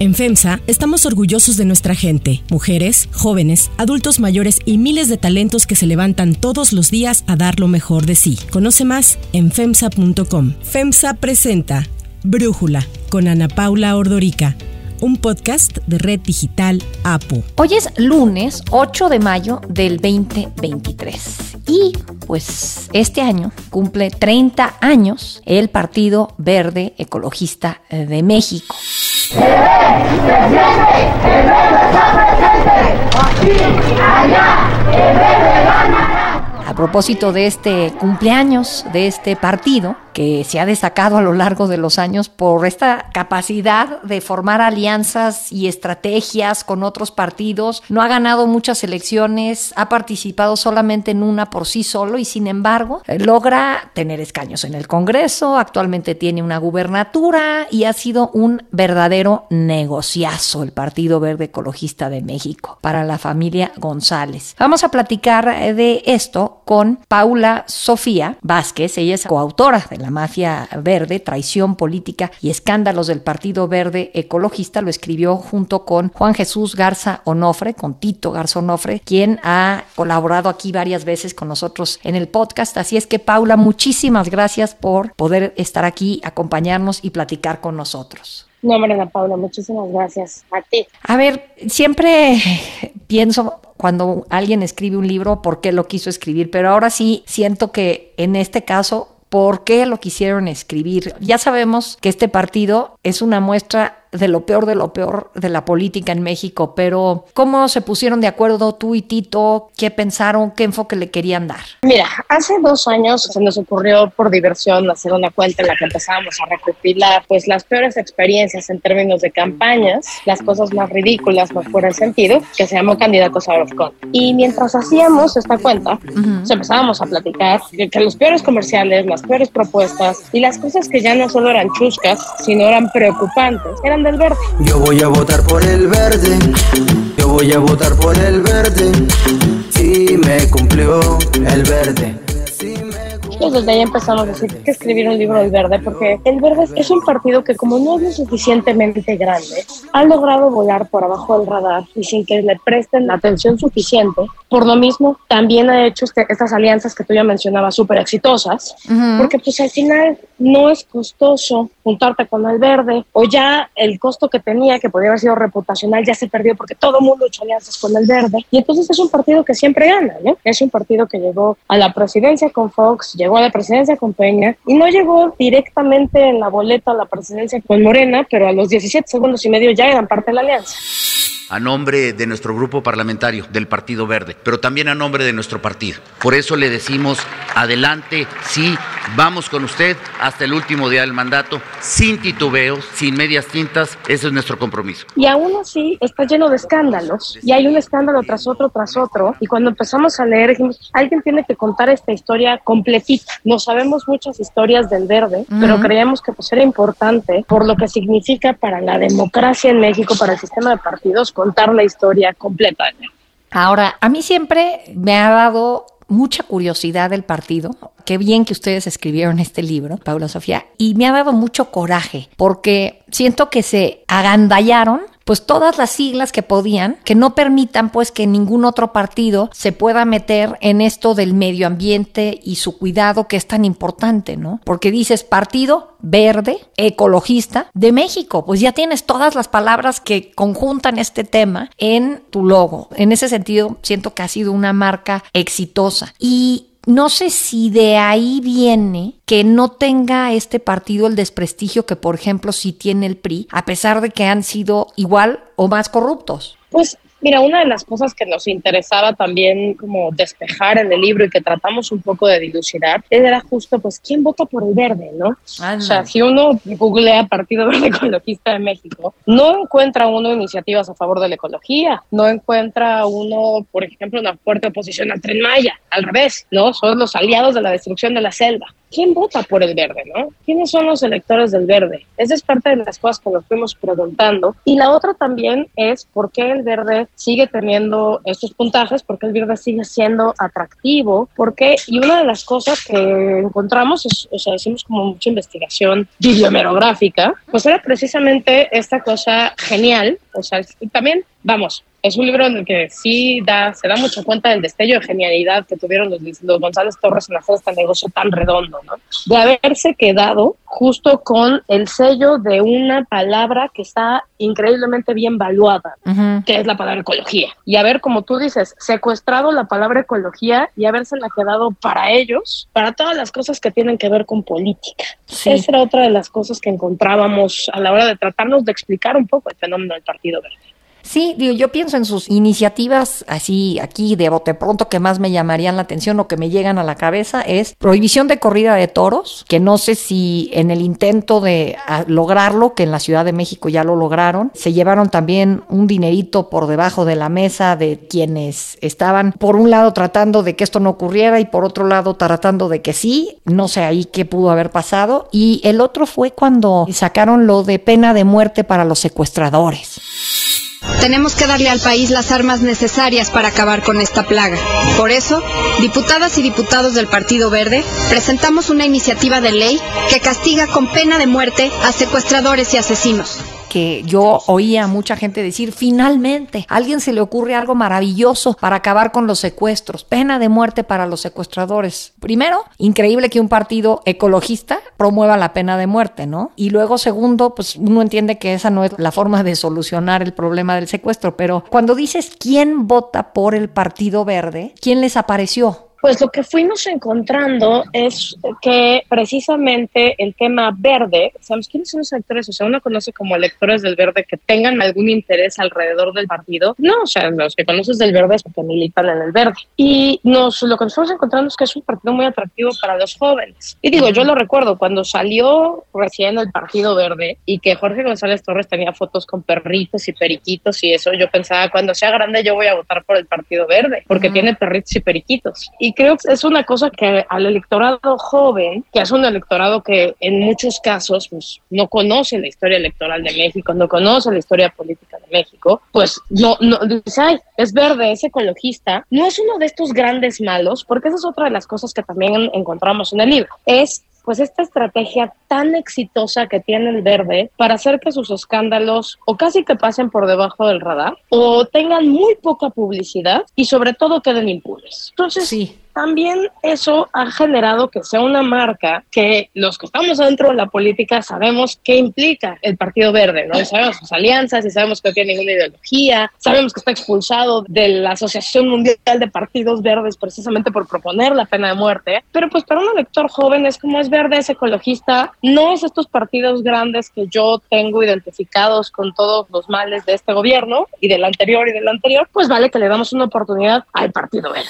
En FEMSA estamos orgullosos de nuestra gente, mujeres, jóvenes, adultos mayores y miles de talentos que se levantan todos los días a dar lo mejor de sí. Conoce más en FEMSA.com. FEMSA presenta Brújula con Ana Paula Ordorica un podcast de Red Digital APO. Hoy es lunes 8 de mayo del 2023 y pues este año cumple 30 años el Partido Verde Ecologista de México. ¡El rey se ¡El rey está presente! ¡Aquí, allá! ¡El rey gana! A propósito de este cumpleaños de este partido, que se ha destacado a lo largo de los años por esta capacidad de formar alianzas y estrategias con otros partidos. No ha ganado muchas elecciones, ha participado solamente en una por sí solo y sin embargo eh, logra tener escaños en el Congreso, actualmente tiene una gubernatura y ha sido un verdadero negociazo el Partido Verde Ecologista de México para la familia González. Vamos a platicar eh, de esto con Paula Sofía Vázquez, ella es coautora de la mafia verde, traición política y escándalos del Partido Verde Ecologista, lo escribió junto con Juan Jesús Garza Onofre, con Tito Garza Onofre, quien ha colaborado aquí varias veces con nosotros en el podcast. Así es que, Paula, muchísimas gracias por poder estar aquí, acompañarnos y platicar con nosotros. No, Mariana Paula, muchísimas gracias a ti. A ver, siempre pienso cuando alguien escribe un libro por qué lo quiso escribir, pero ahora sí siento que en este caso por qué lo quisieron escribir. Ya sabemos que este partido es una muestra de lo peor de lo peor de la política en México, pero ¿cómo se pusieron de acuerdo tú y Tito? ¿Qué pensaron? ¿Qué enfoque le querían dar? Mira, hace dos años se nos ocurrió por diversión hacer una cuenta en la que empezábamos a recopilar pues las peores experiencias en términos de campañas, las cosas más ridículas, más fuera de sentido, que se llamó Candidatos a Con. Y mientras hacíamos esta cuenta, empezábamos a platicar que, que los peores comerciales, las peores propuestas y las cosas que ya no solo eran chuscas, sino eran preocupantes, eran Yo voy a votar por el verde, yo voy a votar por el verde, si me cumplió el verde desde ahí empezamos a decir que escribir un libro del verde, porque el verde es un partido que como no es lo suficientemente grande, ha logrado volar por abajo del radar y sin que le presten la atención suficiente. Por lo mismo, también ha hecho este, estas alianzas que tú ya mencionabas súper exitosas, porque pues al final no es costoso juntarte con el verde o ya el costo que tenía, que podría haber sido reputacional, ya se perdió porque todo el mundo hecho alianzas con el verde. Y entonces es un partido que siempre gana, ¿no? Es un partido que llegó a la presidencia con Fox, llegó a la presidencia con Peña y no llegó directamente en la boleta a la presidencia con Morena, pero a los 17 segundos y medio ya eran parte de la alianza a nombre de nuestro grupo parlamentario del Partido Verde, pero también a nombre de nuestro partido. Por eso le decimos, adelante, sí, vamos con usted hasta el último día del mandato, sin titubeos, sin medias tintas, ese es nuestro compromiso. Y aún así está lleno de escándalos, y hay un escándalo tras otro, tras otro, y cuando empezamos a leer dijimos, alguien tiene que contar esta historia completita. No sabemos muchas historias del verde, pero creemos que pues era importante por lo que significa para la democracia en México, para el sistema de partidos, contar la historia completa. Ahora, a mí siempre me ha dado mucha curiosidad del partido. Qué bien que ustedes escribieron este libro, Paula Sofía, y me ha dado mucho coraje porque siento que se agandallaron pues todas las siglas que podían, que no permitan pues que ningún otro partido se pueda meter en esto del medio ambiente y su cuidado que es tan importante, ¿no? Porque dices Partido Verde Ecologista de México, pues ya tienes todas las palabras que conjuntan este tema en tu logo. En ese sentido, siento que ha sido una marca exitosa. Y no sé si de ahí viene que no tenga este partido el desprestigio que, por ejemplo, sí tiene el PRI, a pesar de que han sido igual o más corruptos. Pues Mira, una de las cosas que nos interesaba también como despejar en el libro y que tratamos un poco de dilucidar era justo, pues, ¿quién vota por el verde, no? O sea, si uno googlea Partido Verde Ecologista de México, no encuentra uno iniciativas a favor de la ecología, no encuentra uno, por ejemplo, una fuerte oposición al Tren Maya, al revés, ¿no? Son los aliados de la destrucción de la selva. ¿Quién vota por el verde, no? ¿Quiénes son los electores del verde? Esa es parte de las cosas que nos fuimos preguntando. Y la otra también es por qué el verde sigue teniendo estos puntajes, por qué el verde sigue siendo atractivo, por qué, y una de las cosas que encontramos, o sea, hicimos como mucha investigación videomerográfica, pues era precisamente esta cosa genial, o sea, también, vamos, es un libro en el que sí da, se da mucha cuenta del destello de genialidad que tuvieron los, los González Torres en hacer este negocio tan redondo, ¿no? De haberse quedado justo con el sello de una palabra que está increíblemente bien valuada, que es la palabra ecología. Y haber, como tú dices, secuestrado la palabra ecología y habérsela quedado para ellos, para todas las cosas que tienen que ver con política. Esa era otra de las cosas que encontrábamos a la hora de tratarnos de explicar un poco el fenómeno del Partido Verde. Sí, digo, yo pienso en sus iniciativas así aquí de bote pronto que más me llamarían la atención o que me llegan a la cabeza es prohibición de corrida de toros, que no sé si en el intento de lograrlo, que en la Ciudad de México ya lo lograron, se llevaron también un dinerito por debajo de la mesa de quienes estaban por un lado tratando de que esto no ocurriera y por otro lado tratando de que sí, no sé ahí qué pudo haber pasado y el otro fue cuando sacaron lo de pena de muerte para los secuestradores. Tenemos que darle al país las armas necesarias para acabar con esta plaga. Por eso, diputadas y diputados del Partido Verde presentamos una iniciativa de ley que castiga con pena de muerte a secuestradores y asesinos que yo oía a mucha gente decir, finalmente, a alguien se le ocurre algo maravilloso para acabar con los secuestros, pena de muerte para los secuestradores. Primero, increíble que un partido ecologista promueva la pena de muerte, ¿no? Y luego, segundo, pues uno entiende que esa no es la forma de solucionar el problema del secuestro, pero cuando dices quién vota por el Partido Verde, ¿quién les apareció? Pues lo que fuimos encontrando es que precisamente el tema verde, ¿sabes quiénes son los actores? O sea, uno conoce como electores del verde que tengan algún interés alrededor del partido. No, o sea, los que conoces del verde es porque militan en el verde. Y nos, lo que nos estamos encontrando es que es un partido muy atractivo para los jóvenes. Y digo, yo lo recuerdo, cuando salió recién el Partido Verde y que Jorge González Torres tenía fotos con perritos y periquitos y eso, yo pensaba, cuando sea grande yo voy a votar por el Partido Verde, porque tiene perritos y periquitos. Y y creo que es una cosa que al electorado joven, que es un electorado que en muchos casos pues, no conoce la historia electoral de México, no conoce la historia política de México, pues no, no dice, es verde, es ecologista, no es uno de estos grandes malos, porque esa es otra de las cosas que también encontramos en el libro, es pues esta estrategia tan exitosa que tiene el verde para hacer que sus escándalos o casi que pasen por debajo del radar o tengan muy poca publicidad y sobre todo queden impunes. Entonces, sí también eso ha generado que sea una marca que los que estamos dentro de la política sabemos qué implica el Partido Verde, ¿no? sabemos sus alianzas y sabemos que no tiene ninguna ideología, sabemos que está expulsado de la Asociación Mundial de Partidos Verdes precisamente por proponer la pena de muerte, pero pues para un elector joven es como es verde, es ecologista, no es estos partidos grandes que yo tengo identificados con todos los males de este gobierno y del anterior y del anterior, pues vale que le damos una oportunidad al Partido Verde.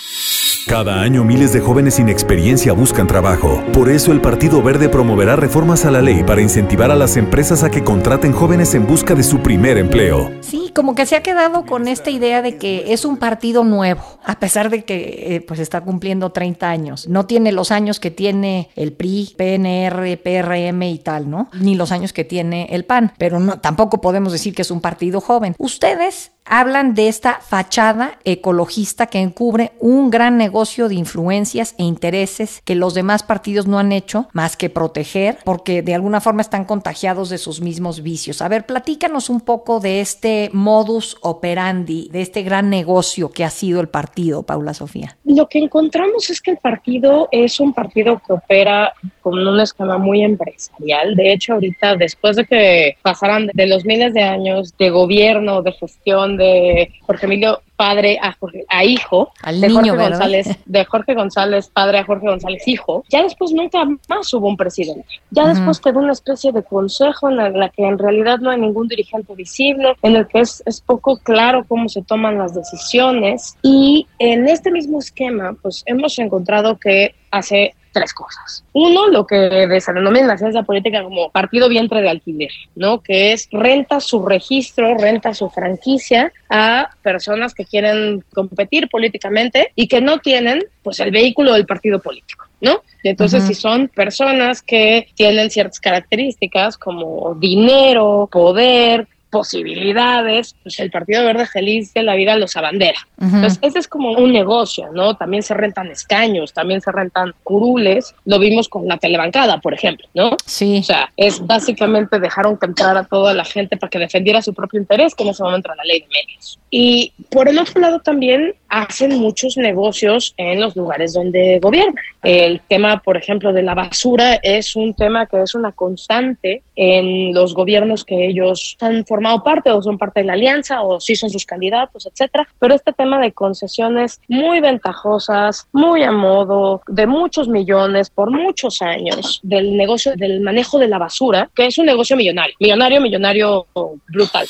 Cada año miles de jóvenes sin experiencia buscan trabajo. Por eso el Partido Verde promoverá reformas a la ley para incentivar a las empresas a que contraten jóvenes en busca de su primer empleo. Sí, como que se ha quedado con esta idea de que es un partido nuevo, a pesar de que eh, pues está cumpliendo 30 años. No tiene los años que tiene el PRI, PNR, PRM y tal, ¿no? Ni los años que tiene el PAN, pero no tampoco podemos decir que es un partido joven. Ustedes hablan de esta fachada ecologista que encubre un gran negocio de influencias e intereses que los demás partidos no han hecho más que proteger porque de alguna forma están contagiados de sus mismos vicios. A ver, platícanos un poco de este modus operandi, de este gran negocio que ha sido el partido, Paula Sofía. Lo que encontramos es que el partido es un partido que opera con un esquema muy empresarial. De hecho, ahorita, después de que pasaran de los miles de años de gobierno, de gestión, de Jorge Emilio padre a, a hijo, Al de niño, Jorge González, de Jorge González padre a Jorge González hijo, ya después nunca más hubo un presidente. Ya después quedó una especie de consejo en la, la, que en realidad no hay ningún dirigente visible, en el que es, es poco claro cómo se toman las decisiones. Y en este mismo esquema, pues hemos encontrado que hace tres cosas. Uno, lo que se denomina en la ciencia política como partido vientre de alquiler, ¿no? Que es renta su registro, renta su franquicia a personas que quieren competir políticamente y que no tienen, pues, el vehículo del partido político. ¿no? Y entonces, si son personas que tienen ciertas características como dinero, poder, posibilidades, pues el Partido Verde feliz de la vida los abandera. Entonces, ese es como un negocio, ¿no? También se rentan escaños, también se rentan curules. Lo vimos con la telebancada, por ejemplo, ¿no? Sí. O sea, es básicamente dejaron que entrara toda la gente para que defendiera su propio interés, que en ese momento era la ley de medios. Y por el otro lado también hacen muchos negocios en los lugares donde gobiernan. El tema, por ejemplo, de la basura es un tema que es una constante en los gobiernos que ellos han formado parte o son parte de la alianza o sí son sus candidatos, etcétera. Pero este tema de concesiones muy ventajosas, muy a modo, de muchos millones por muchos años, del negocio del manejo de la basura, que es un negocio millonario, millonario, millonario brutal.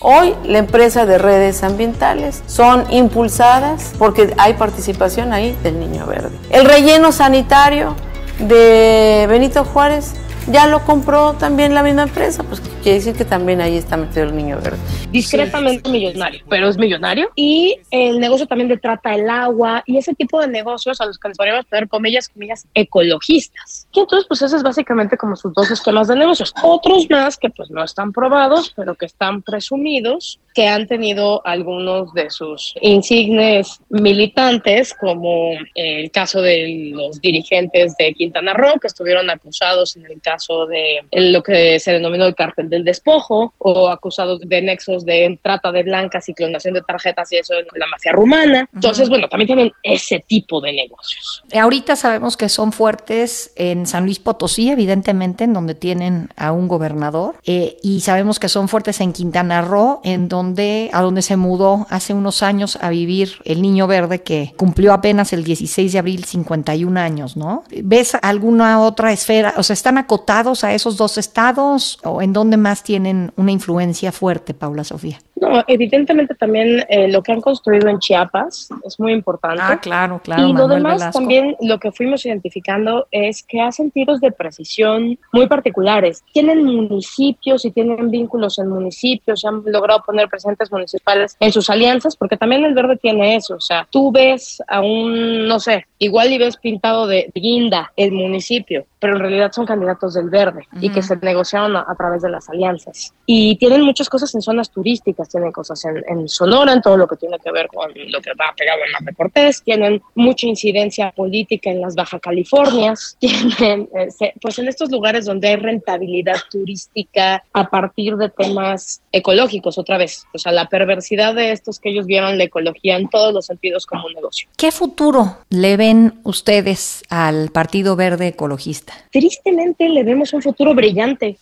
Hoy la empresa de redes ambientales son impulsadas porque hay participación ahí del Niño Verde. El relleno sanitario de Benito Juárez ya lo compró también la misma empresa, pues quiere decir que también ahí está metido el niño verde. Discretamente millonario, pero es millonario. Y el negocio también de trata el agua y ese tipo de negocios a los que les podríamos poner comillas, comillas, ecologistas. Y entonces, pues ese es básicamente como sus dos esquemas de negocios. Otros más que pues no están probados, pero que están presumidos, que han tenido algunos de sus insignes militantes, como el caso de los dirigentes de Quintana Roo, que estuvieron acusados en el caso caso de lo que se denominó el cártel del despojo o acusados de nexos de trata de blancas y clonación de tarjetas y eso en la mafia rumana. Entonces, bueno, también tienen ese tipo de negocios. Ahorita sabemos que son fuertes en San Luis Potosí, evidentemente, en donde tienen a un gobernador, eh, y sabemos que son fuertes en Quintana Roo, en donde, a donde se mudó hace unos años a vivir el niño verde que cumplió apenas el 16 de abril 51 años, ¿no? ¿Ves alguna otra esfera? O sea, están acotados a esos dos estados o en dónde más tienen una influencia fuerte, Paula Sofía? No, evidentemente también eh, lo que han construido en Chiapas es muy importante. Ah, claro, claro. Y lo demás también lo que fuimos identificando es que hacen tiros de precisión muy particulares. Tienen municipios y tienen vínculos en municipios, han logrado poner presentes municipales en sus alianzas, porque también el verde tiene eso. O sea, tú ves a un, no sé, igual y ves pintado de guinda el municipio, pero en realidad son candidatos del verde y que se negociaron a, través de las alianzas. Y tienen muchas cosas en zonas turísticas, tienen cosas en, Sonora, en todo lo que tiene que ver con lo que va pegado en Mar de Cortés, tienen mucha incidencia política en las Baja Californias, tienen, eh, pues en estos lugares donde hay rentabilidad turística a partir de temas ecológicos, otra vez. O sea, la perversidad de estos que ellos vieron la ecología en todos los sentidos como un negocio. ¿Qué futuro le ven ustedes al Partido Verde Ecologista? Tristemente le vemos un futuro brillante.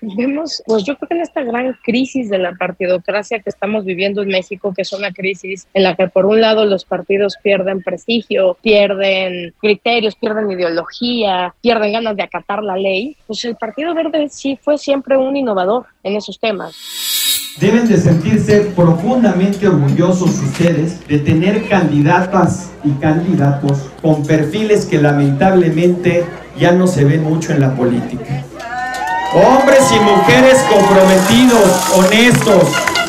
Vemos, pues yo creo que en esta gran crisis de la partidocracia que estamos viviendo en México, que es una crisis en la que por un lado los partidos pierden prestigio, pierden criterios, pierden ideología, pierden ganas de acatar la ley, pues el Partido Verde sí fue siempre un innovador en esos temas. Deben de sentirse profundamente orgullosos ustedes de tener candidatas y candidatos con perfiles que lamentablemente ya no se ven mucho en la política. Hombres y mujeres comprometidos, honestos,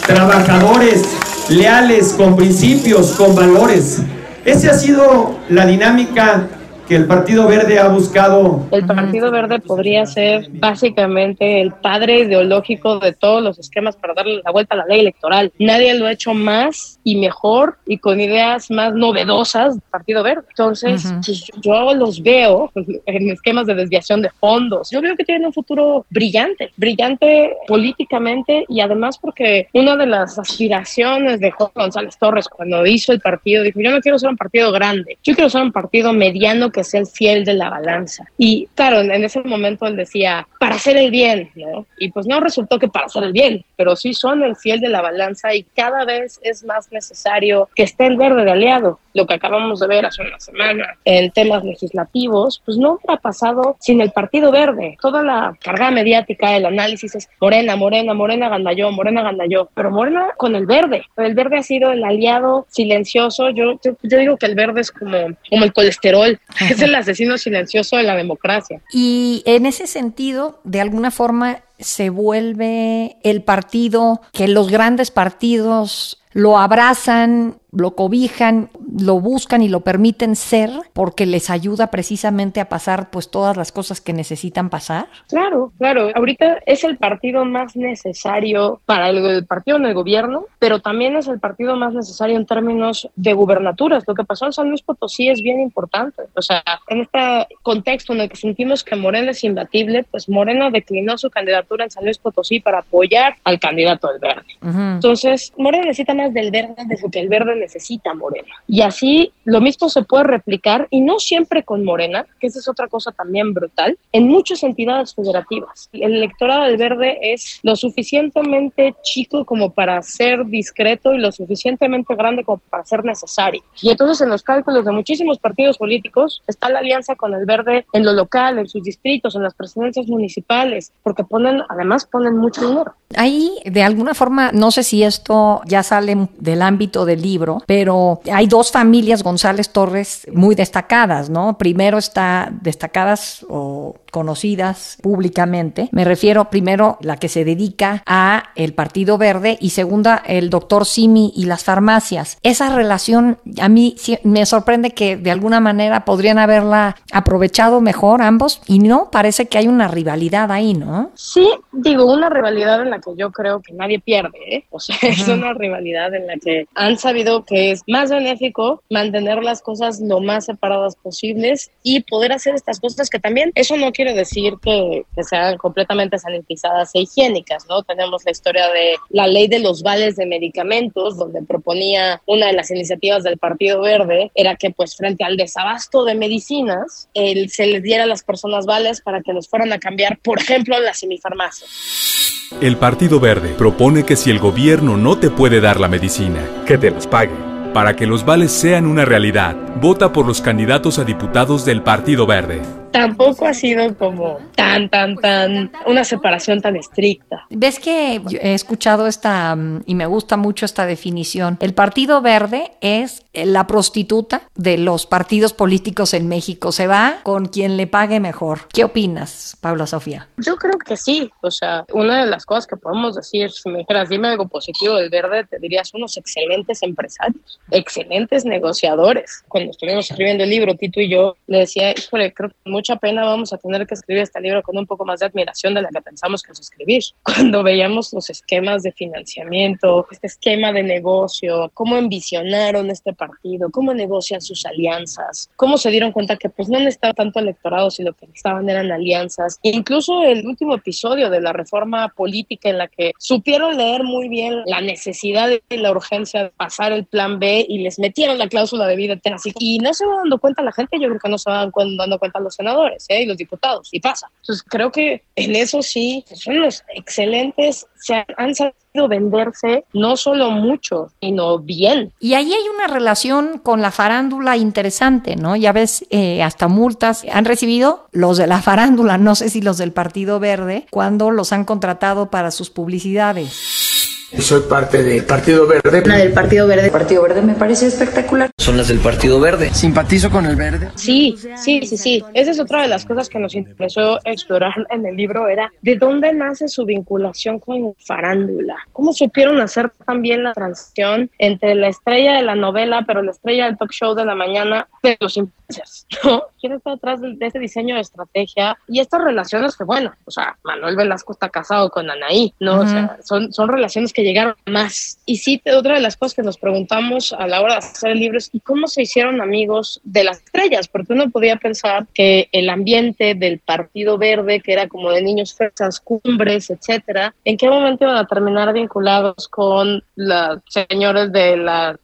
trabajadores, leales, con principios, con valores. Esa ha sido la dinámica el Partido Verde ha buscado. El Partido Verde podría ser básicamente el padre ideológico de todos los esquemas para darle la vuelta a la ley electoral. Nadie lo ha hecho más y mejor y con ideas más novedosas del Partido Verde. Entonces, pues, yo los veo en esquemas de desviación de fondos. Yo veo que tienen un futuro brillante, brillante políticamente y además porque una de las aspiraciones de Jorge González Torres cuando hizo el partido, dijo, yo no quiero ser un partido grande, yo quiero ser un partido mediano que es el fiel de la balanza. Y claro, en ese momento él decía, para hacer el bien, ¿no? Y pues no resultó que para hacer el bien, pero sí son el fiel de la balanza y cada vez es más necesario que esté el verde de aliado. Lo que acabamos de ver hace una semana en temas legislativos, pues no ha pasado sin el Partido Verde. Toda la carga mediática, el análisis es Morena, Morena, Morena yo, Morena yo, pero Morena con el verde. El verde ha sido el aliado silencioso. Yo, yo, yo digo que el verde es como, como el colesterol. Es el asesino silencioso de la democracia. Y en ese sentido, de alguna forma, se vuelve el partido que los grandes partidos lo abrazan lo cobijan, lo buscan y lo permiten ser porque les ayuda precisamente a pasar pues todas las cosas que necesitan pasar? Claro, claro. Ahorita es el partido más necesario para el, partido en el gobierno, pero también es el partido más necesario en términos de gubernaturas. Lo que pasó en San Luis Potosí es bien importante. O sea, en este contexto en el que sentimos que Morena es imbatible, pues Morena declinó su candidatura en San Luis Potosí para apoyar al candidato del verde. Entonces, Morena necesita más del verde de lo que el verde necesita Morena. Y así lo mismo se puede replicar, y no siempre con Morena, que esa es otra cosa también brutal, en muchas entidades federativas. El electorado del verde es lo suficientemente chico como para ser discreto y lo suficientemente grande como para ser necesario. Y entonces en los cálculos de muchísimos partidos políticos está la alianza con el verde en lo local, en sus distritos, en las presidencias municipales, porque ponen, además ponen mucho dinero. Ahí, de alguna forma, no sé si esto ya sale del ámbito del libro, pero hay dos familias González Torres muy destacadas, ¿no? Primero está destacadas o conocidas públicamente. Me refiero primero la que se dedica a el Partido Verde y segunda el doctor Simi y las farmacias. Esa relación a mí me sorprende que de alguna manera podrían haberla aprovechado mejor ambos y no, parece que hay una rivalidad ahí, ¿no? Sí, digo, una rivalidad en la que yo creo que nadie pierde, ¿eh? O sea, es una rivalidad en la que han sabido que es más benéfico mantener las cosas lo más separadas posibles y poder hacer estas cosas que también eso no quiere decir que, que, sean completamente sanitizadas e higiénicas, ¿no? Tenemos la historia de la ley de los vales de medicamentos, donde proponía una de las iniciativas del Partido Verde, era que pues frente al desabasto de medicinas, el, se les diera a las personas vales para que los fueran a cambiar, por ejemplo, las semifarmacias. El Partido Verde propone que si el gobierno no te puede dar la medicina, que te las pague. Para que los vales sean una realidad, vota por los candidatos a diputados del Partido Verde tampoco ha sido como tan, tan, tan, una separación tan estricta. Ves que he escuchado esta, mm, y me gusta mucho esta definición. El Partido Verde es la prostituta de los partidos políticos en México. Se va con quien le pague mejor. ¿Qué opinas, Paula Sofía? Yo creo que sí. O sea, una de las cosas que podemos decir, si me dijeras, dime algo positivo del Verde, te dirías unos excelentes empresarios, excelentes negociadores. Cuando estuvimos escribiendo el libro, Tito y yo, le decía, híjole, creo que mucha pena vamos a tener que escribir este libro con un poco más de admiración de la que pensamos que es escribir. Cuando veíamos los esquemas de financiamiento, este esquema de negocio, cómo envisionaron este partido, cómo negocian sus alianzas, cómo se dieron cuenta que pues no necesitaba tanto electorado, sino que necesitaban eran alianzas. Incluso el último episodio de la reforma política en la que supieron leer muy bien la necesidad y la urgencia de pasar el plan B y les metieron la cláusula de vida eterna. Y no se va dando cuenta la gente, yo creo que no se van dando cuenta los senadores ¿eh? y los diputados, y pasa. Entonces creo que en eso sí son los excelentes, se han, sabido venderse no solo mucho, sino bien. Y ahí hay una relación con la farándula interesante, ¿no? Ya ves, eh, hasta multas han recibido los de la farándula, no sé si los del Partido Verde, cuando los han contratado para sus publicidades. Soy parte del Partido Verde. La del Partido Verde. El Partido Verde me parece espectacular. Son las del Partido Verde. Simpatizo con el verde. Sí, sí, sí, sí. Esa es otra de las cosas que nos interesó explorar en el libro, era de dónde nace su vinculación con farándula. ¿Cómo supieron hacer también la transición entre la estrella de la novela, pero la estrella del talk show de la mañana de los influencers? ¿no? ¿Quién está detrás de, este diseño de estrategia? Y estas relaciones que, bueno, o sea, Manuel Velasco está casado con Anaí, ¿no? O sea, son, son relaciones que llegaron más. Y sí, otra de las cosas que nos preguntamos a la hora de hacer el libro es ¿y cómo se hicieron amigos de las estrellas? Porque uno podía pensar que el ambiente del Partido Verde, que era como de niños fresas, cumbres, etcétera, ¿en qué momento iban a terminar vinculados con los señores de la,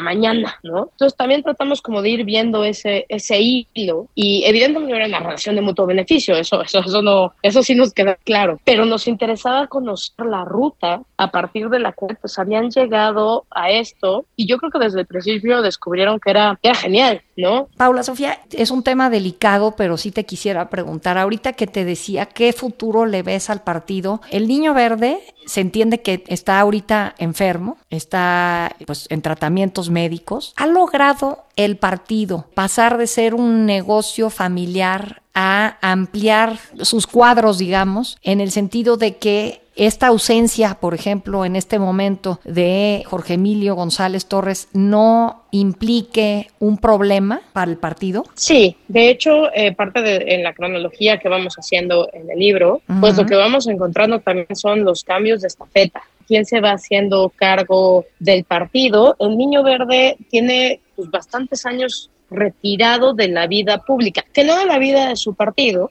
mañana, ¿no? Entonces también tratamos como de ir viendo ese, ese hilo y evidentemente era una relación de mutuo beneficio, eso, eso, eso, no, eso sí nos queda claro, pero nos interesaba conocer la ruta a partir de la cual pues habían llegado a esto y yo creo que desde el principio descubrieron que era, era genial, ¿no? Paula Sofía, es un tema delicado, pero sí te quisiera preguntar, ahorita que te decía, ¿qué futuro le ves al partido? El niño verde se entiende que está ahorita enfermo, está pues en tratamientos médicos. ¿Ha logrado el partido pasar de ser un negocio familiar a ampliar sus cuadros, digamos, en el sentido de que esta ausencia, por ejemplo, en este momento de Jorge Emilio González Torres no implique un problema para el partido? Sí, de hecho, eh, parte de en la cronología que vamos haciendo en el libro, pues lo que vamos encontrando también son los cambios de estafeta. ¿Quién se va haciendo cargo del partido? El Niño Verde tiene pues, bastantes años retirado de la vida pública, que no de la vida de su partido,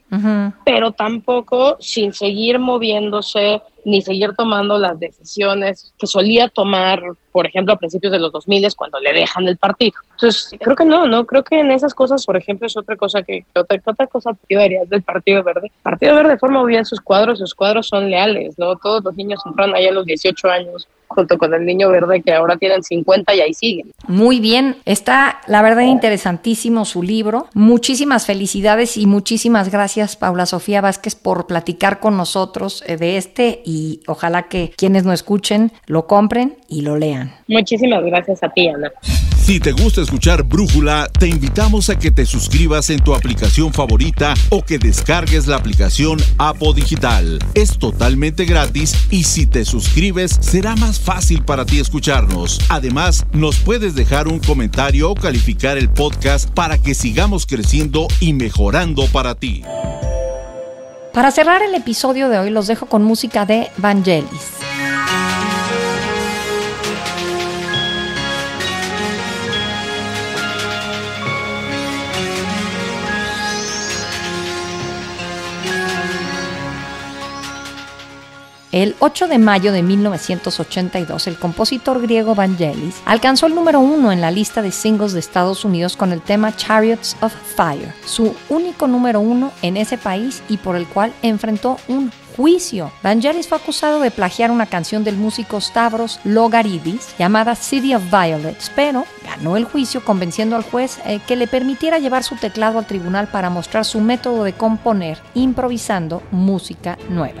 pero tampoco sin seguir moviéndose ni seguir tomando las decisiones que solía tomar, por ejemplo, a principios de los 2000 cuando le dejan el partido. Entonces, creo que no, no, creo que en esas cosas, por ejemplo, es otra cosa que, otra, otra cosa que harías del Partido Verde. Partido Verde forma bien sus cuadros, sus cuadros son leales, ¿no? Todos los niños entran ahí a los 18 años junto con el niño verde que ahora tienen 50 y ahí siguen. Muy bien, está la verdad interesantísimo su libro. Muchísimas felicidades y muchísimas gracias Paula Sofía Vázquez por platicar con nosotros eh, de este y ojalá que quienes nos escuchen lo compren y lo lean. Muchísimas gracias a ti, Ana. Si te gusta escuchar Brújula, te invitamos a que te suscribas en tu aplicación favorita o que descargues la aplicación Apo Digital. Es totalmente gratis y si te suscribes será más fácil para ti escucharnos. Además, nos puedes dejar un comentario o calificar el podcast para que sigamos creciendo y mejorando para ti. Para cerrar el episodio de hoy los dejo con música de Vangelis. El 8 de mayo de 1982, el compositor griego Vangelis alcanzó el número uno en la lista de singles de Estados Unidos con el tema Chariots of Fire, su único número uno en ese país y por el cual enfrentó un juicio. Vangelis fue acusado de plagiar una canción del músico Stavros Logaridis llamada City of Violets, pero ganó el juicio convenciendo al juez eh, que le permitiera llevar su teclado al tribunal para mostrar su método de componer improvisando música nueva.